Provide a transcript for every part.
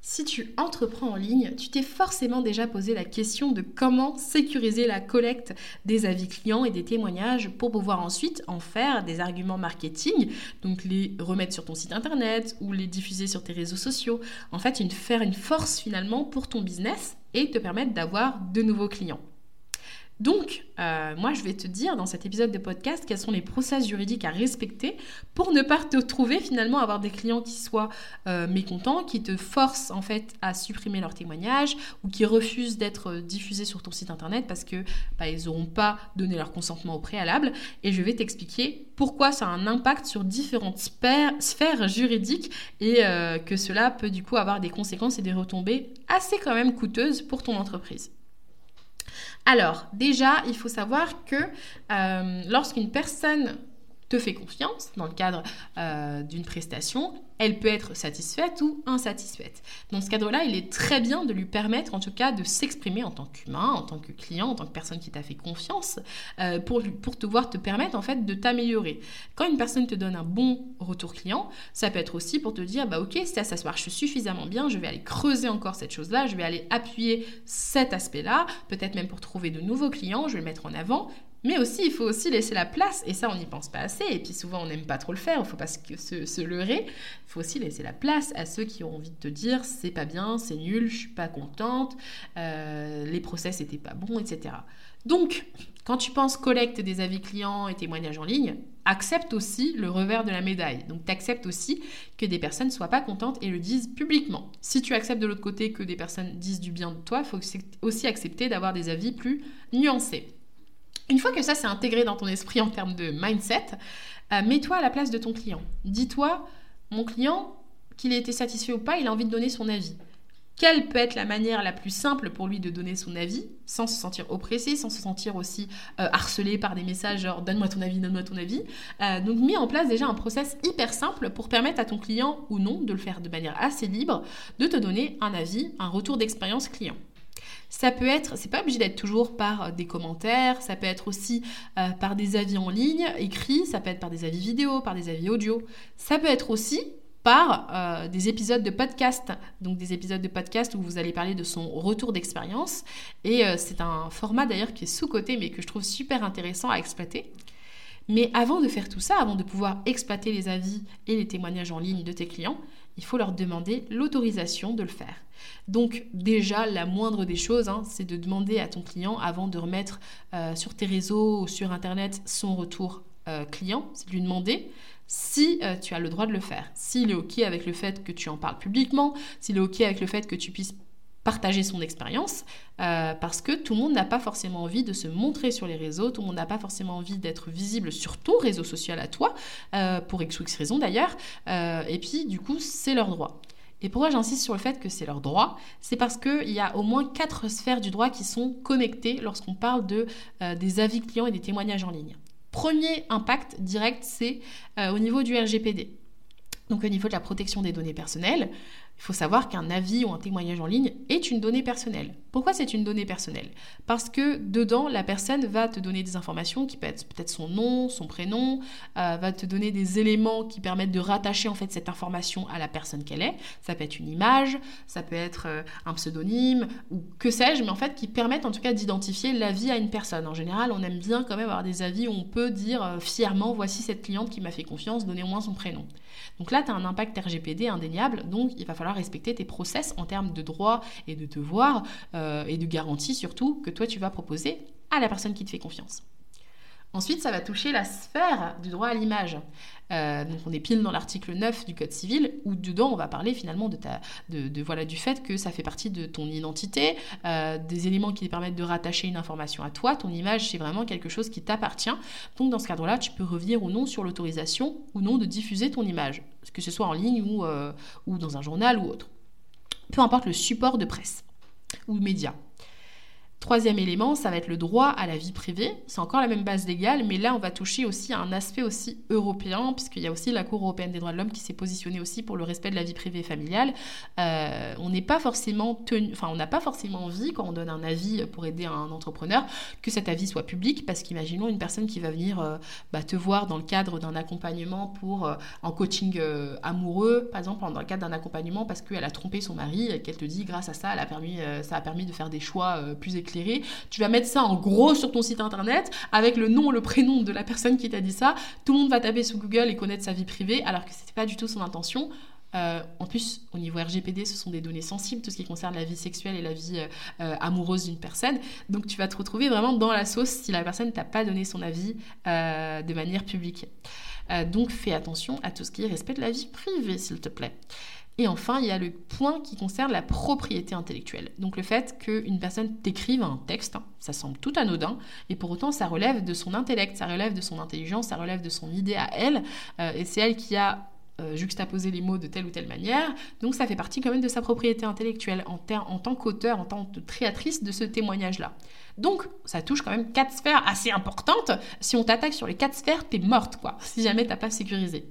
Si tu entreprends en ligne, tu t'es forcément déjà posé la question de comment sécuriser la collecte des avis clients et des témoignages pour pouvoir ensuite en faire des arguments marketing, donc les remettre sur ton site internet ou les diffuser sur tes réseaux sociaux. En fait, une, faire une force finalement pour ton business et te permettre d'avoir de nouveaux clients. Donc, euh, moi, je vais te dire dans cet épisode de podcast quels sont les process juridiques à respecter pour ne pas te trouver finalement avoir des clients qui soient euh, mécontents, qui te forcent en fait à supprimer leur témoignage ou qui refusent d'être euh, diffusés sur ton site internet parce que bah, ils n'auront pas donné leur consentement au préalable. Et je vais t'expliquer pourquoi ça a un impact sur différentes sphères, juridiques et que cela peut du coup avoir des conséquences et des retombées assez quand même coûteuses pour ton entreprise. Alors, déjà, il faut savoir que euh, lorsqu'une personne te fait confiance dans le cadre euh, d'une prestation, elle peut être satisfaite ou insatisfaite. Dans ce cadre-là, il est très bien de lui permettre en tout cas de s'exprimer en tant qu'humain, en tant que client, en tant que personne qui t'a fait confiance, euh, pour, pour pouvoir te permettre en fait de t'améliorer. Quand une personne te donne un bon retour client, ça peut être aussi pour te dire, bah ok, ça, ça se marche suffisamment bien, je vais aller creuser encore cette chose-là, je vais aller appuyer cet aspect-là, peut-être même pour trouver de nouveaux clients, je vais le mettre en avant, mais aussi, il faut aussi laisser la place, et ça, on n'y pense pas assez, et puis souvent, on n'aime pas trop le faire, il ne faut pas se, se, leurrer. Il faut aussi laisser la place à ceux qui ont envie de te dire c'est pas bien, c'est nul, je suis pas contente, euh, les process n'étaient pas bons, etc. Donc, quand tu penses collecte des avis clients et témoignages en ligne, accepte aussi le revers de la médaille. Donc, tu acceptes aussi que des personnes ne soient pas contentes et le disent publiquement. Si tu acceptes de l'autre côté que des personnes disent du bien de toi, il faut aussi accepter d'avoir des avis plus nuancés. Une fois que ça s'est intégré dans ton esprit en termes de mindset, euh, mets-toi à la place de ton client. Dis-toi, mon client, qu'il ait été satisfait ou pas, il a envie de donner son avis. Quelle peut être la manière la plus simple pour lui de donner son avis sans se sentir oppressé, sans se sentir aussi euh, harcelé par des messages genre donne-moi ton avis, donne-moi ton avis. Euh, donc mis en place déjà un process hyper simple pour permettre à ton client ou non de le faire de manière assez libre, de te donner un avis, un retour d'expérience client. Ça peut être, c'est pas obligé d'être toujours par euh, des commentaires, ça peut être aussi euh, par des avis en ligne, écrits, ça peut être par des avis vidéo, par des avis audio. Ça peut être aussi par euh, des épisodes de podcast, donc des épisodes de podcast où vous allez parler de son retour d'expérience. Et c'est un format d'ailleurs qui est sous-côté, mais que je trouve super intéressant à exploiter. Mais avant de faire tout ça, avant de pouvoir exploiter les avis et les témoignages en ligne de tes clients, il faut leur demander l'autorisation de le faire. Donc déjà, la moindre des choses, hein, c'est de demander à ton client, avant de remettre euh, sur tes réseaux ou sur Internet son retour euh, client, c'est de lui demander si euh, tu as le droit de le faire. S'il est OK avec le fait que tu en parles publiquement, s'il est OK avec le fait que tu puisses partager son expérience euh, parce que tout le monde n'a pas forcément envie de se montrer sur les réseaux, tout le monde n'a pas forcément envie d'être visible sur ton réseau social à toi, euh, pour X ou X raison d'ailleurs, euh, et puis du coup c'est leur droit. Et pourquoi j'insiste sur le fait que c'est leur droit? C'est parce qu'il y a au moins quatre sphères du droit qui sont connectées lorsqu'on parle de, des avis clients et des témoignages en ligne. Premier impact direct, c'est au niveau du RGPD. Donc au niveau de la protection des données personnelles, il faut savoir qu'un avis ou un témoignage en ligne est une donnée personnelle. Pourquoi c'est une donnée personnelle? Parce que dedans, la personne va te donner des informations qui peuvent être peut-être son nom, son prénom, euh, va te donner des éléments qui permettent de rattacher en fait cette information à la personne qu'elle est. Ça peut être une image, ça peut être euh, un pseudonyme ou que sais-je, mais en fait qui permettent en tout cas d'identifier l'avis à une personne. En général, on aime bien quand même avoir des avis où on peut dire euh, fièrement voici cette cliente qui m'a fait confiance, donnez au moins son prénom. Donc là, tu as un impact RGPD indéniable, donc il va falloir respecter tes process en termes de droits et de devoirs euh, et de garanties surtout que toi tu vas proposer à la personne qui te fait confiance. Ensuite, ça va toucher la sphère du droit à l'image. Euh, donc on est pile dans l'article 9 du Code civil où dedans on va parler finalement de, voilà, du fait que ça fait partie de ton identité, euh, des éléments qui te permettent de rattacher une information à toi. Ton image c'est vraiment quelque chose qui t'appartient. Donc dans ce cadre-là, tu peux revenir ou non sur l'autorisation ou non de diffuser ton image, que ce soit en ligne ou, euh, dans un journal ou autre. Peu importe le support de presse ou média. Troisième élément, ça va être le droit à la vie privée. C'est encore la même base légale, mais là, on va toucher aussi à un aspect aussi européen, puisqu'il y a aussi la Cour européenne des droits de l'homme qui s'est positionnée aussi pour le respect de la vie privée familiale. Euh, on n'est pas forcément tenu, enfin, on n'a pas forcément envie, quand on donne un avis pour aider un entrepreneur, que cet avis soit public, parce qu'imaginons une personne qui va venir euh, bah, te voir dans le cadre d'un accompagnement pour euh, en coaching amoureux, par exemple, dans le cadre d'un accompagnement parce qu'elle a trompé son mari et qu'elle te dit, grâce à ça, elle a permis, ça a permis de faire des choix plus éclairés tu vas mettre ça en gros sur ton site internet avec le nom, le prénom de la personne qui t'a dit ça. Tout le monde va taper sous Google et connaître sa vie privée alors que c'était pas du tout son intention. Euh, en plus, au niveau RGPD, ce sont des données sensibles, tout ce qui concerne la vie sexuelle et la vie euh, euh, amoureuse d'une personne. Donc, tu vas te retrouver vraiment dans la sauce si la personne t'a pas donné son avis de manière publique. donc, fais attention à tout ce qui respecte la vie privée, s'il te plaît. Et enfin, il y a le point qui concerne la propriété intellectuelle. Donc le fait qu'une personne t'écrive un texte, hein, ça semble tout anodin, et pour autant ça relève de son intellect, ça relève de son intelligence, ça relève de son idée à elle, euh, et c'est elle qui a euh, juxtaposé les mots de telle ou telle manière. Donc ça fait partie quand même de sa propriété intellectuelle en, en tant qu'auteur, en tant que créatrice de ce témoignage-là. Donc ça touche quand même quatre sphères assez importantes. Si on t'attaque sur les quatre sphères, t'es morte, quoi, si jamais t'as pas sécurisé.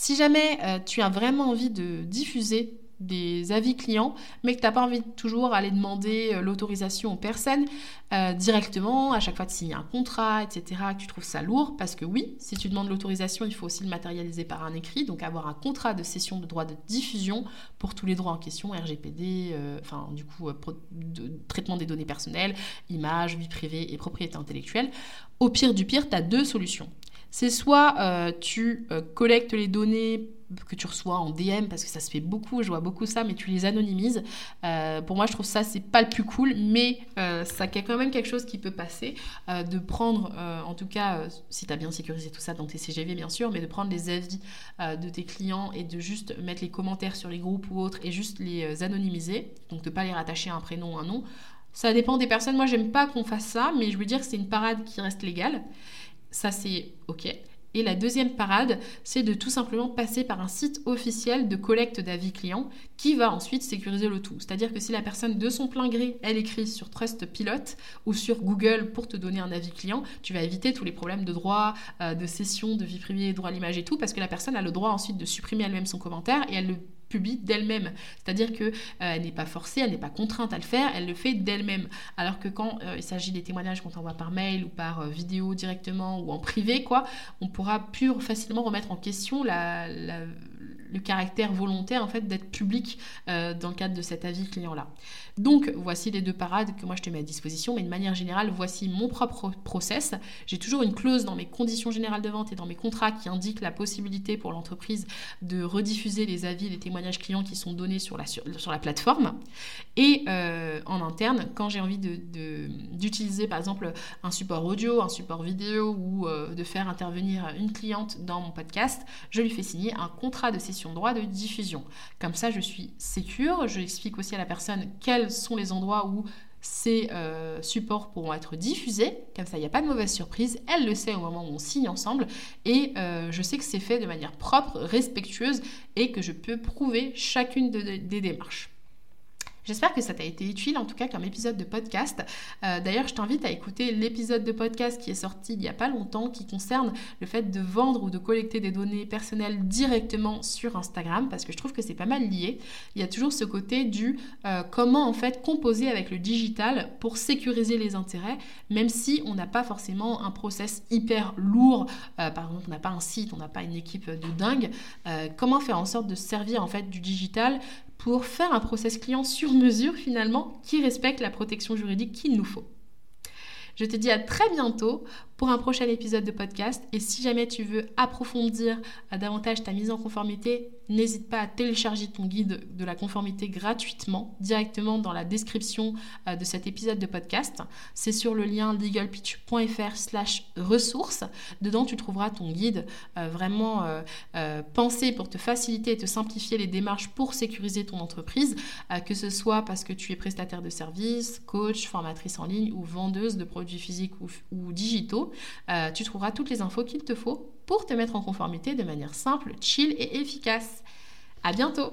Si jamais euh, tu as vraiment envie de diffuser des avis clients, mais que tu n'as pas envie toujours aller demander euh, l'autorisation aux personnes euh, directement, à chaque fois de signer un contrat, etc., que tu trouves ça lourd, parce que oui, si tu demandes l'autorisation, il faut aussi le matérialiser par un écrit, donc avoir un contrat de cession de droit de diffusion pour tous les droits en question, RGPD, du coup, traitement des données personnelles, images, vie privée et propriété intellectuelle. Au pire du pire, tu as deux solutions c'est soit euh, tu euh, collectes les données que tu reçois en DM parce que ça se fait beaucoup, je vois beaucoup ça, mais tu les anonymises. Euh, pour moi, je trouve ça c'est pas le plus cool, mais ça a quand même quelque chose qui peut passer. de prendre, en tout cas, si tu as bien sécurisé tout ça dans tes CGV bien sûr, mais de prendre les avis de tes clients et de juste mettre les commentaires sur les groupes ou autres et juste les anonymiser, donc de pas les rattacher à un prénom ou un nom. Ça dépend des personnes. Moi, j'aime pas qu'on fasse ça, mais je veux dire que c'est une parade qui reste légale. Ça, c'est OK. Et la deuxième parade, c'est de tout simplement passer par un site officiel de collecte d'avis clients qui va ensuite sécuriser le tout. C'est-à-dire que si la personne de son plein gré, elle écrit sur Trustpilot ou sur Google pour te donner un avis client, tu vas éviter tous les problèmes de droit, euh, de cession, de vie privée, droit à l'image et tout, parce que la personne a le droit ensuite de supprimer elle-même son commentaire et elle le publie d'elle-même. C'est-à-dire qu'elle euh, n'est pas forcée, elle n'est pas contrainte à le faire, elle le fait d'elle-même. Alors que quand euh, il s'agit des témoignages qu'on envoie par mail ou par euh, vidéo directement ou en privé, quoi, on pourra plus facilement remettre en question la, le caractère volontaire en fait d'être public dans le cadre de cet avis client-là. Donc voici les deux parades que moi je te mets à disposition, mais de manière générale, voici mon propre process. J'ai toujours une clause dans mes conditions générales de vente et dans mes contrats qui indique la possibilité pour l'entreprise de rediffuser les avis, les témoignages clients qui sont donnés sur la, sur, la plateforme. Et euh, en interne, quand j'ai envie d'utiliser de, par exemple un support audio, un support vidéo ou euh, de faire intervenir une cliente dans mon podcast, je lui fais signer un contrat de cession droit de diffusion. Comme ça, je suis sécure, je explique aussi à la personne quelle sont les endroits où ces euh, supports pourront être diffusés. Comme ça, il n'y a pas de mauvaise surprise. Elle le sait au moment où on signe ensemble. Et euh, je sais que c'est fait de manière propre, respectueuse et que je peux prouver chacune des démarches. J'espère que ça t'a été utile, en tout cas comme épisode de podcast. Euh, d'ailleurs, je t'invite à écouter l'épisode de podcast qui est sorti il n'y a pas longtemps, qui concerne le fait de vendre ou de collecter des données personnelles directement sur Instagram, parce que je trouve que c'est pas mal lié. Il y a toujours ce côté du euh, comment en fait composer avec le digital pour sécuriser les intérêts, même si on n'a pas forcément un process hyper lourd. Euh, par exemple, on n'a pas un site, on n'a pas une équipe de dingue. comment faire en sorte de servir en fait du digital pour faire un process client sur mesure finalement qui respecte la protection juridique qu'il nous faut. Je te dis à très bientôt pour un prochain épisode de podcast. Et si jamais tu veux approfondir euh, davantage ta mise en conformité, n'hésite pas à télécharger ton guide de la conformité gratuitement directement dans la description euh, de cet épisode de podcast. C'est sur le lien legalpitch.fr slash ressources. Dedans, tu trouveras ton guide euh, vraiment pensé pour te faciliter et te simplifier les démarches pour sécuriser ton entreprise, que ce soit parce que tu es prestataire de services, coach, formatrice en ligne ou vendeuse de produits physiques ou digitaux euh, tu trouveras toutes les infos qu'il te faut pour te mettre en conformité de manière simple, chill et efficace. À bientôt